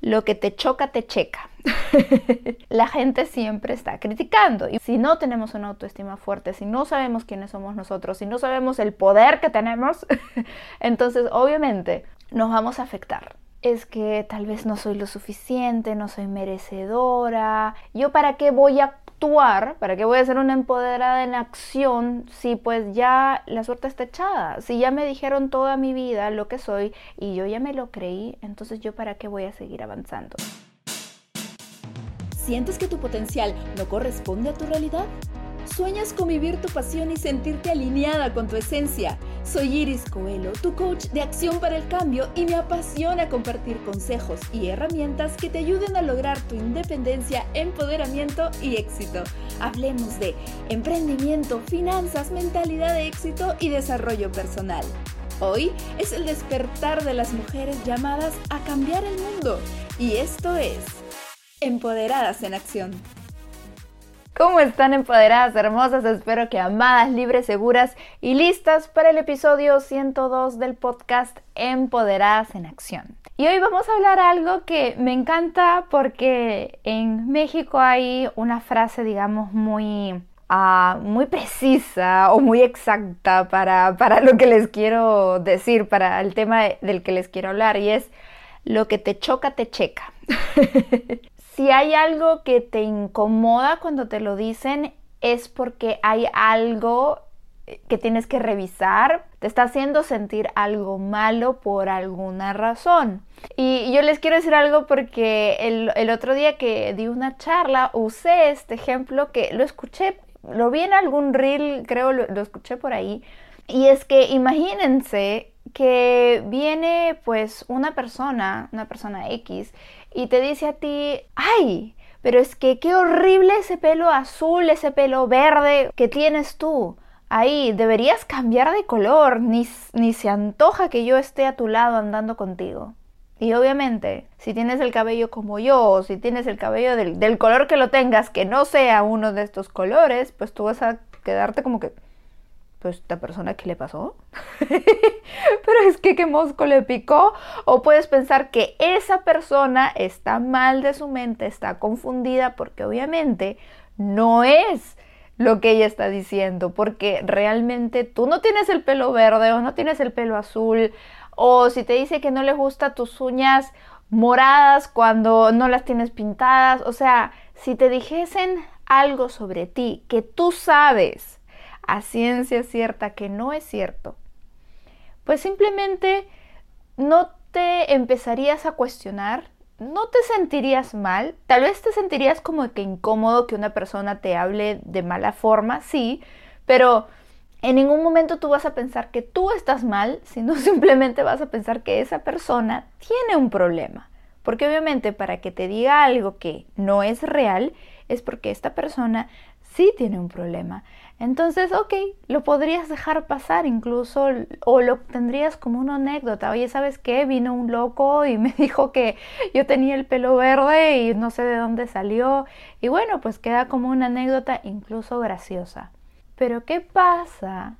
lo que te choca, te checa. la gente siempre está criticando. Y si no tenemos una autoestima fuerte, si no sabemos quiénes somos nosotros, si no sabemos el poder que tenemos, entonces obviamente nos vamos a afectar. Es que tal vez no soy lo suficiente, no soy merecedora. ¿Yo para qué voy a actuar? ¿Para qué voy a ser una empoderada en acción si pues ya la suerte está echada? Si ya me dijeron toda mi vida lo que soy y yo ya me lo creí, entonces yo para qué voy a seguir avanzando? ¿Sientes que tu potencial no corresponde a tu realidad? ¿Sueñas con vivir tu pasión y sentirte alineada con tu esencia? Soy Iris Coelho, tu coach de acción para el cambio y me apasiona compartir consejos y herramientas que te ayuden a lograr tu independencia, empoderamiento y éxito. Hablemos de emprendimiento, finanzas, mentalidad de éxito y desarrollo personal. Hoy es el despertar de las mujeres llamadas a cambiar el mundo y esto es Empoderadas en Acción. ¿Cómo están empoderadas, hermosas? Espero que amadas, libres, seguras y listas para el episodio 102 del podcast Empoderadas en Acción. Y hoy vamos a hablar algo que me encanta porque en México hay una frase, digamos, muy, ah, muy precisa o muy exacta para, para lo que les quiero decir, para el tema del que les quiero hablar y es lo que te choca, te checa. si hay algo que te incomoda cuando te lo dicen, es porque hay algo eh, que tienes que revisar, te está haciendo sentir algo malo por alguna razón. Y yo les quiero decir algo porque el, otro día que di una charla usé este ejemplo que lo escuché, lo vi en algún reel, creo lo, lo escuché por ahí. Y es que imagínense que viene pues una persona, una persona X, y te dice a ti, ay, pero es que qué horrible ese pelo azul, ese pelo verde que tienes tú. Ahí, deberías cambiar de color, ni, ni se antoja que yo esté a tu lado andando contigo. Y obviamente, si tienes el cabello como yo, o si tienes el cabello del, del color que lo tengas, que no sea uno de estos colores, pues tú vas a quedarte como que, pues esta persona qué le pasó. Pero es que qué mosco le picó o puedes pensar que esa persona está mal de su mente está confundida porque obviamente no es lo que ella está diciendo porque realmente tú no tienes el pelo verde o no tienes el pelo azul o si te dice que no le gusta tus uñas moradas cuando no las tienes pintadas. O sea si te dijesen algo sobre ti que tú sabes a ciencia cierta que no es cierto, pues simplemente no te empezarías a cuestionar, no te sentirías mal, tal vez te sentirías como que incómodo que una persona te hable de mala forma, sí, pero en ningún momento tú vas a pensar que tú estás mal, sino simplemente vas a pensar que esa persona tiene un problema. Porque obviamente para que te diga algo que no es real, es porque esta persona sí tiene un problema. Entonces, ok, lo podrías dejar pasar incluso o lo tendrías como una anécdota. Oye, ¿sabes qué? Vino un loco y me dijo que yo tenía el pelo verde y no sé de dónde salió. Y bueno, pues queda como una anécdota incluso graciosa. Pero ¿qué pasa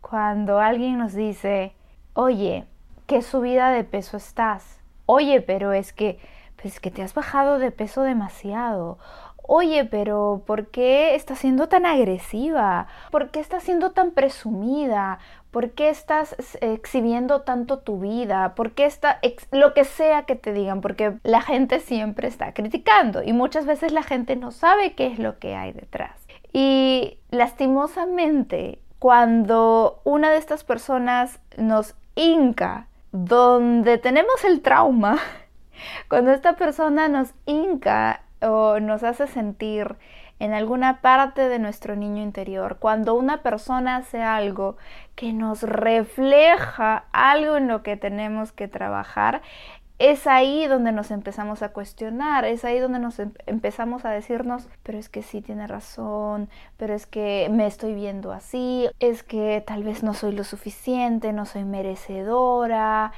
cuando alguien nos dice, oye, ¿qué subida de peso estás? Oye, pero es que, pues que te has bajado de peso demasiado oye, pero ¿por qué estás siendo tan agresiva? ¿Por qué estás siendo tan presumida? ¿Por qué estás exhibiendo tanto tu vida? ¿Por qué está lo que sea que te digan? Porque la gente siempre está criticando y muchas veces la gente no sabe qué es lo que hay detrás. Y lastimosamente, cuando una de estas personas nos hinca donde tenemos el trauma, cuando esta persona nos hinca o nos hace sentir en alguna parte de nuestro niño interior. Cuando una persona hace algo que nos refleja algo en lo que tenemos que trabajar, es ahí donde nos empezamos a cuestionar, es ahí donde nos em-, empezamos a decirnos, pero es que sí tiene razón, pero es que me estoy viendo así, es que tal vez no soy lo suficiente, no soy merecedora,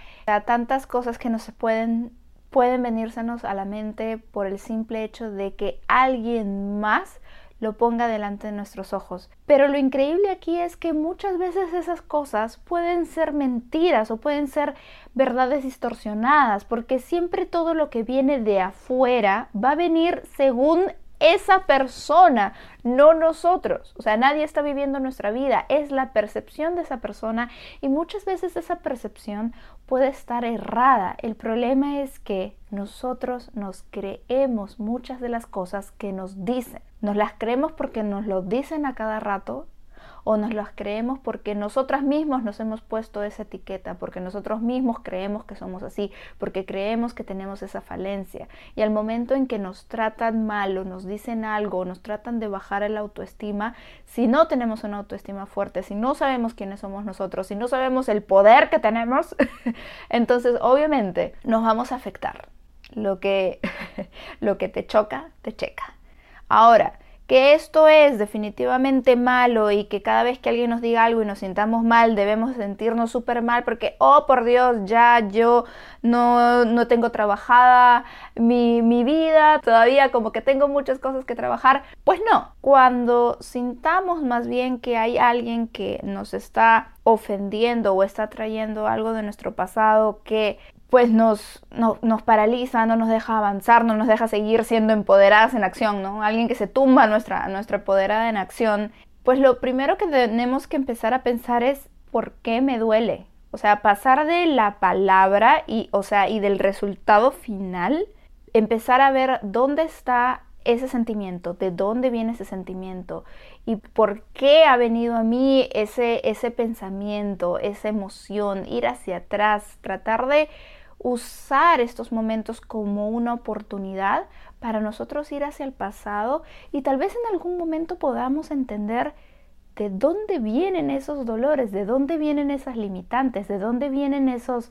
tantas cosas que no se pueden pueden venírsenos a la mente por el simple hecho de que alguien más lo ponga delante de nuestros ojos. Pero lo increíble aquí es que muchas veces esas cosas pueden ser mentiras o pueden ser verdades distorsionadas, porque siempre todo lo que viene de afuera va a venir según esa persona, no nosotros. O sea, nadie está viviendo nuestra vida, es la percepción de esa persona y muchas veces esa percepción puede estar errada. El problema es que nosotros nos creemos muchas de las cosas que nos dicen. Nos las creemos porque nos lo dicen a cada rato o nos las creemos porque nosotras mismos nos hemos puesto esa etiqueta, porque nosotros mismos creemos que somos así, porque creemos que tenemos esa falencia. Y al momento en que nos tratan mal o nos dicen algo o nos tratan de bajar el autoestima, si no tenemos una autoestima fuerte, si no sabemos quiénes somos nosotros, si no sabemos el poder que tenemos, entonces obviamente nos vamos a afectar. Lo que, lo que te choca, te checa. Ahora, que esto es definitivamente malo y que cada vez que alguien nos diga algo y nos sintamos mal debemos sentirnos súper mal porque, oh por Dios, ya yo no, no tengo trabajada mi, mi vida, todavía como que tengo muchas cosas que trabajar. Pues no, cuando sintamos más bien que hay alguien que nos está ofendiendo o está trayendo algo de nuestro pasado que pues nos, nos paraliza, no nos deja avanzar, no nos deja seguir siendo empoderadas en acción, ¿no? Alguien que se tumba nuestra, nuestra empoderada en acción, pues lo primero que tenemos que empezar a pensar es ¿por qué me duele? O sea, pasar de la palabra y, o sea, y del resultado final, empezar a ver dónde está ese sentimiento, de dónde viene ese sentimiento y por qué ha venido a mí ese, ese pensamiento, esa emoción, ir hacia atrás, tratar de usar estos momentos como una oportunidad para nosotros ir hacia el pasado y tal vez en algún momento podamos entender de dónde vienen esos dolores, de dónde vienen esas limitantes, de dónde vienen esos,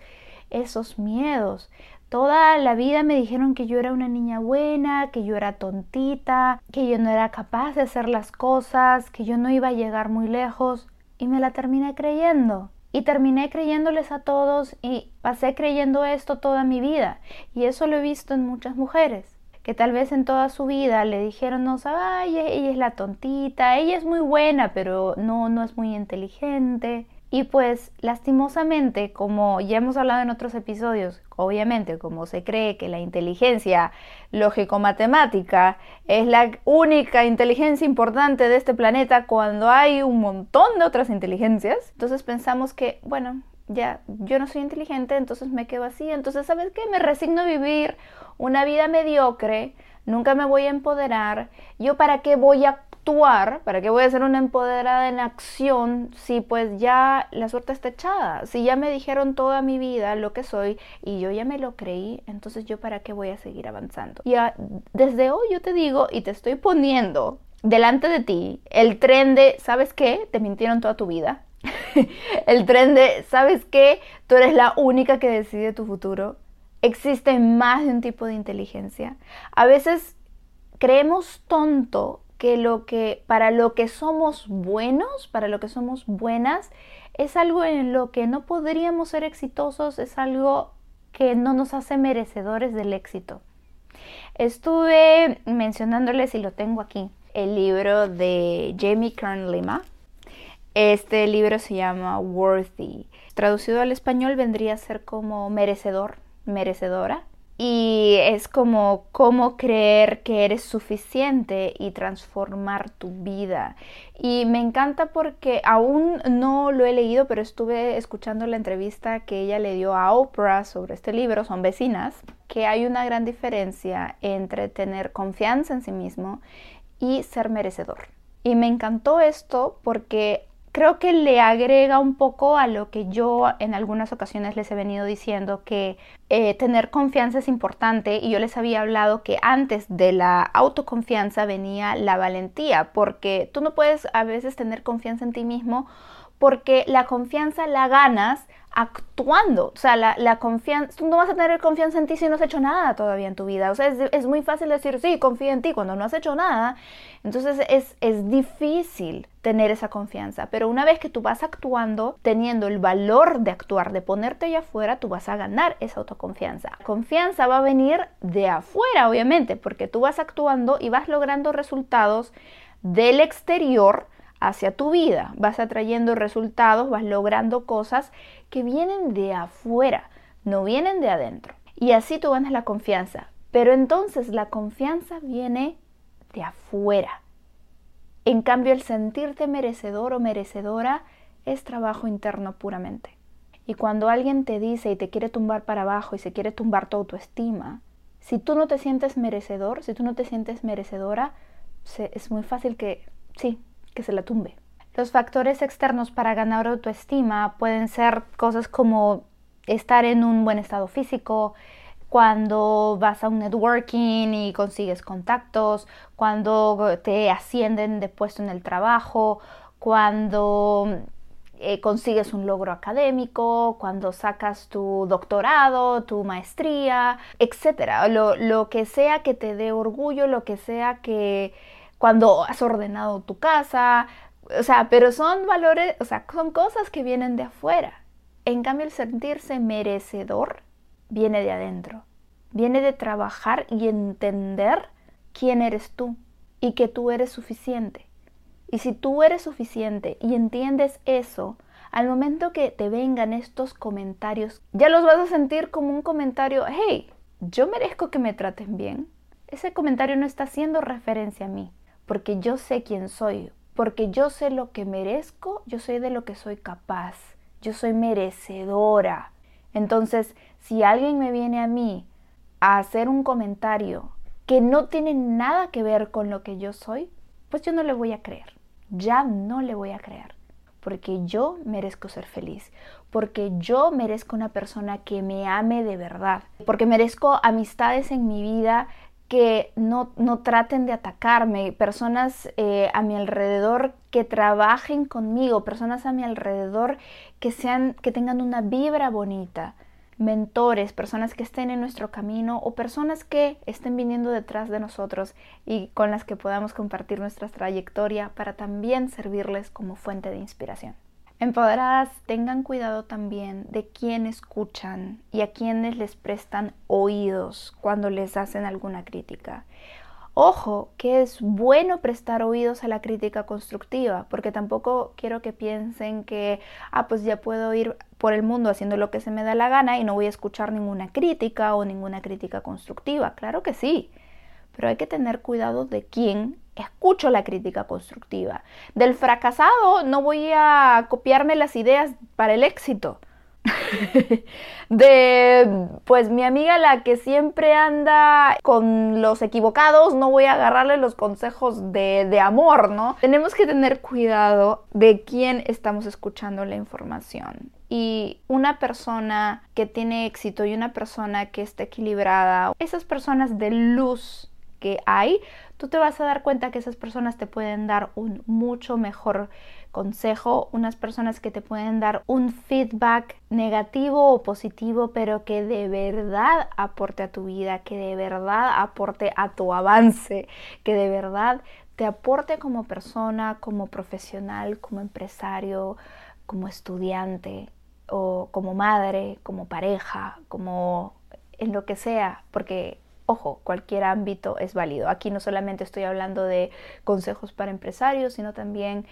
esos miedos. Toda la vida me dijeron que yo era una niña buena, que yo era tontita, que yo no era capaz de hacer las cosas, que yo no iba a llegar muy lejos y me la terminé creyendo. Y terminé creyéndoles a todos y pasé creyendo esto toda mi vida. Y eso lo he visto en muchas mujeres, que tal vez en toda su vida le dijeron, no, ay, ella es la tontita, ella es muy buena, pero no, no es muy inteligente. Y pues lastimosamente, como ya hemos hablado en otros episodios, obviamente como se cree que la inteligencia lógico-matemática es la única inteligencia importante de este planeta cuando hay un montón de otras inteligencias, entonces pensamos que, bueno, ya, yo no soy inteligente, entonces me quedo así, entonces, ¿sabes qué? Me resigno a vivir una vida mediocre, nunca me voy a empoderar, yo para qué voy a ¿Para qué voy a ser una empoderada en acción si pues ya la suerte está echada? Si ya me dijeron toda mi vida lo que soy y yo ya me lo creí, entonces yo para qué voy a seguir avanzando? Y desde hoy yo te digo y te estoy poniendo delante de ti el tren de, ¿sabes qué? Te mintieron toda tu vida. el tren de, ¿sabes qué? Tú eres la única que decide tu futuro. Existe más de un tipo de inteligencia. A veces creemos tonto que lo que para lo que somos buenos, para lo que somos buenas, es algo en lo que no podríamos ser exitosos, es algo que no nos hace merecedores del éxito. Estuve mencionándoles y lo tengo aquí, el libro de Jamie Kern Lima. Este libro se llama Worthy. Traducido al español vendría a ser como merecedor, merecedora y es como cómo creer que eres suficiente y transformar tu vida. Y me encanta porque aún no lo he leído, pero estuve escuchando la entrevista que ella le dio a Oprah sobre este libro, son vecinas, que hay una gran diferencia entre tener confianza en sí mismo y ser merecedor. Y me encantó esto porque creo que le agrega un poco a lo que yo en algunas ocasiones les he venido diciendo, que eh, tener confianza es importante y yo les había hablado que antes de la autoconfianza venía la valentía, porque tú no puedes a veces tener confianza en ti mismo porque la confianza la ganas actuando. O sea, la, confianza, tú no vas a tener confianza en ti si no has hecho nada todavía en tu vida. O sea, es, muy fácil decir, sí, confía en ti cuando no has hecho nada. Entonces es, es difícil tener esa confianza. Pero una vez que tú vas actuando, teniendo el valor de actuar, de ponerte allá afuera, tú vas a ganar esa autoconfianza. Confianza va a venir de afuera, obviamente, porque tú vas actuando y vas logrando resultados del exterior hacia tu vida. Vas atrayendo resultados, vas logrando cosas que vienen de afuera, no vienen de adentro. Y así tú ganas la confianza. Pero entonces la confianza viene de afuera. En cambio, el sentirte merecedor o merecedora es trabajo interno puramente. Y cuando alguien te dice y te quiere tumbar para abajo y se quiere tumbar tu autoestima, si tú no te sientes merecedor, si tú no te sientes merecedora, es muy fácil que, sí, que se la tumbe. Los factores externos para ganar autoestima pueden ser cosas como estar en un buen estado físico, cuando vas a un networking y consigues contactos, cuando te ascienden de puesto en el trabajo, cuando eh, consigues un logro académico, cuando sacas tu doctorado, tu maestría, etcétera. Lo, lo que sea que te dé orgullo, lo que sea que cuando has ordenado tu casa, o sea, pero son valores, o sea, son cosas que vienen de afuera. En cambio, el sentirse merecedor viene de adentro. Viene de trabajar y entender quién eres tú y que tú eres suficiente. Y si tú eres suficiente y entiendes eso, al momento que te vengan estos comentarios, ya los vas a sentir como un comentario, hey, yo merezco que me traten bien. Ese comentario no está haciendo referencia a mí, porque yo sé quién soy, porque yo sé lo que merezco, yo sé de lo que soy capaz, yo soy merecedora. Entonces, si alguien me viene a mí a hacer un comentario que no tiene nada que ver con lo que yo soy, pues yo no le voy a creer ya no le voy a creer, porque yo merezco ser feliz, porque yo merezco una persona que me ame de verdad, porque merezco amistades en mi vida que no, no traten de atacarme, personas eh, a mi alrededor que trabajen conmigo, personas a mi alrededor que sean, que tengan una vibra bonita mentores, personas que estén en nuestro camino o personas que estén viniendo detrás de nosotros y con las que podamos compartir nuestra trayectoria para también servirles como fuente de inspiración. Empoderadas, tengan cuidado también de quién escuchan y a quienes les prestan oídos cuando les hacen alguna crítica. Ojo, que es bueno prestar oídos a la crítica constructiva, porque tampoco quiero que piensen que, ah, pues ya puedo ir por el mundo haciendo lo que se me da la gana y no voy a escuchar ninguna crítica o ninguna crítica constructiva. Claro que sí, pero hay que tener cuidado de quién escucho la crítica constructiva. Del fracasado no voy a copiarme las ideas para el éxito. de pues mi amiga la que siempre anda con los equivocados, no voy a agarrarle los consejos de, de, amor, ¿no? Tenemos que tener cuidado de quién estamos escuchando la información. Y una persona que tiene éxito y una persona que está equilibrada, esas personas de luz hay, tú te vas a dar cuenta que esas personas te pueden dar un mucho mejor consejo, unas personas que te pueden dar un feedback negativo o positivo, pero que de verdad aporte a tu vida, que de verdad aporte a tu avance, que de verdad te aporte como persona, como profesional, como empresario, como estudiante o como madre, como pareja, como en lo que sea, porque Ojo, cualquier ámbito es válido. Aquí no solamente estoy hablando de consejos para empresarios, sino también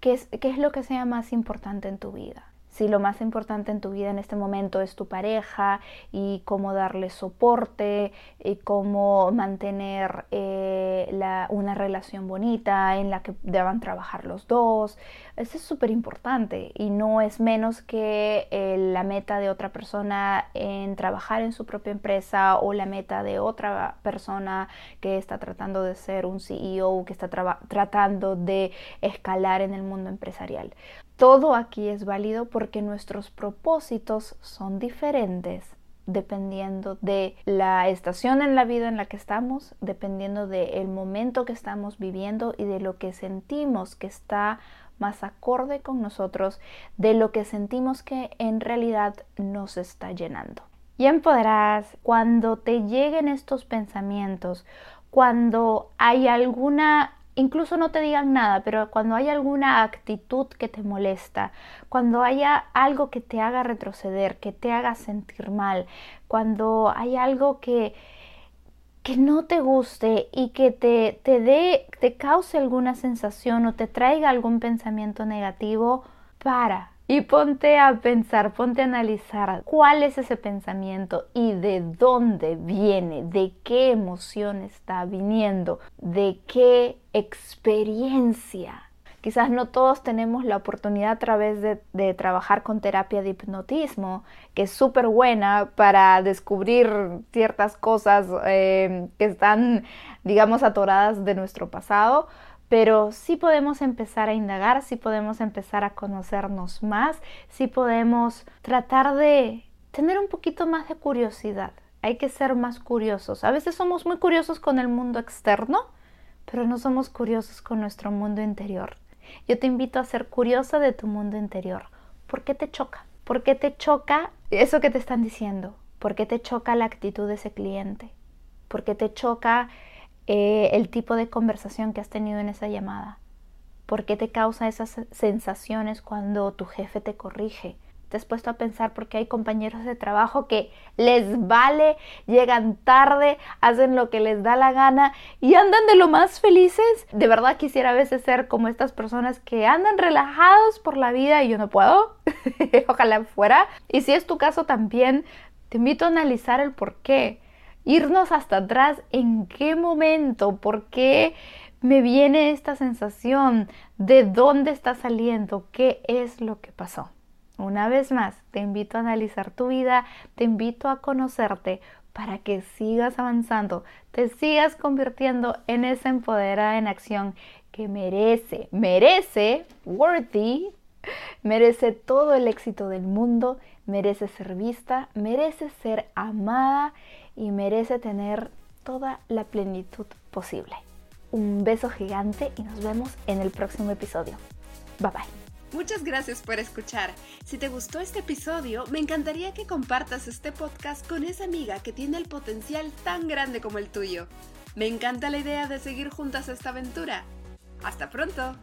qué es, qué es lo que sea más importante en tu vida si lo más importante en tu vida en este momento es tu pareja y cómo darle soporte y cómo mantener eh, una relación bonita en la que deban trabajar los dos. Eso es súper importante y no es menos que eh, la meta de otra persona en trabajar en su propia empresa o la meta de otra persona que está tratando de ser un CEO, que está tratando de escalar en el mundo empresarial. Todo aquí es válido porque nuestros propósitos son diferentes dependiendo de la estación en la vida en la que estamos, dependiendo del momento que estamos viviendo y de lo que sentimos que está más acorde con nosotros, de lo que sentimos que en realidad nos está llenando. Y empodrás cuando te lleguen estos pensamientos, cuando hay alguna incluso no te digan nada, pero cuando hay alguna actitud que te molesta, cuando haya algo que te haga retroceder, que te haga sentir mal, cuando hay algo que que no te guste y que te, te dé, te cause alguna sensación o te traiga algún pensamiento negativo, para y ponte a pensar, ponte a analizar cuál es ese pensamiento y de dónde viene, de qué emoción está viniendo, de qué experiencia. Quizás no todos tenemos la oportunidad a través de, trabajar con terapia de hipnotismo, que es súper buena para descubrir ciertas cosas eh, que están, digamos, atoradas de nuestro pasado, pero sí podemos empezar a indagar, sí podemos empezar a conocernos más, sí podemos tratar de tener un poquito más de curiosidad. Hay que ser más curiosos. A veces somos muy curiosos con el mundo externo, pero no somos curiosos con nuestro mundo interior. Yo te invito a ser curiosa de tu mundo interior. ¿Por qué te choca? ¿Por qué te choca eso que te están diciendo? ¿Por qué te choca la actitud de ese cliente? ¿Por qué te choca eh, el tipo de conversación que has tenido en esa llamada. ¿Por qué te causa esas sensaciones cuando tu jefe te corrige? ¿Te has puesto a pensar por qué hay compañeros de trabajo que les vale, llegan tarde, hacen lo que les da la gana y andan de lo más felices? De verdad quisiera a veces ser como estas personas que andan relajados por la vida y yo no puedo. Ojalá fuera. Y si es tu caso también, te invito a analizar el por qué irnos hasta atrás, en qué momento, por qué me viene esta sensación, de dónde está saliendo, qué es lo que pasó. Una vez más, te invito a analizar tu vida, te invito a conocerte para que sigas avanzando, te sigas convirtiendo en esa empoderada en acción que merece, merece, worthy, merece todo el éxito del mundo, merece ser vista, merece ser amada y merece tener toda la plenitud posible. Un beso gigante y nos vemos en el próximo episodio. Bye bye. Muchas gracias por escuchar. Si te gustó este episodio, me encantaría que compartas este podcast con esa amiga que tiene el potencial tan grande como el tuyo. Me encanta la idea de seguir juntas esta aventura. Hasta pronto.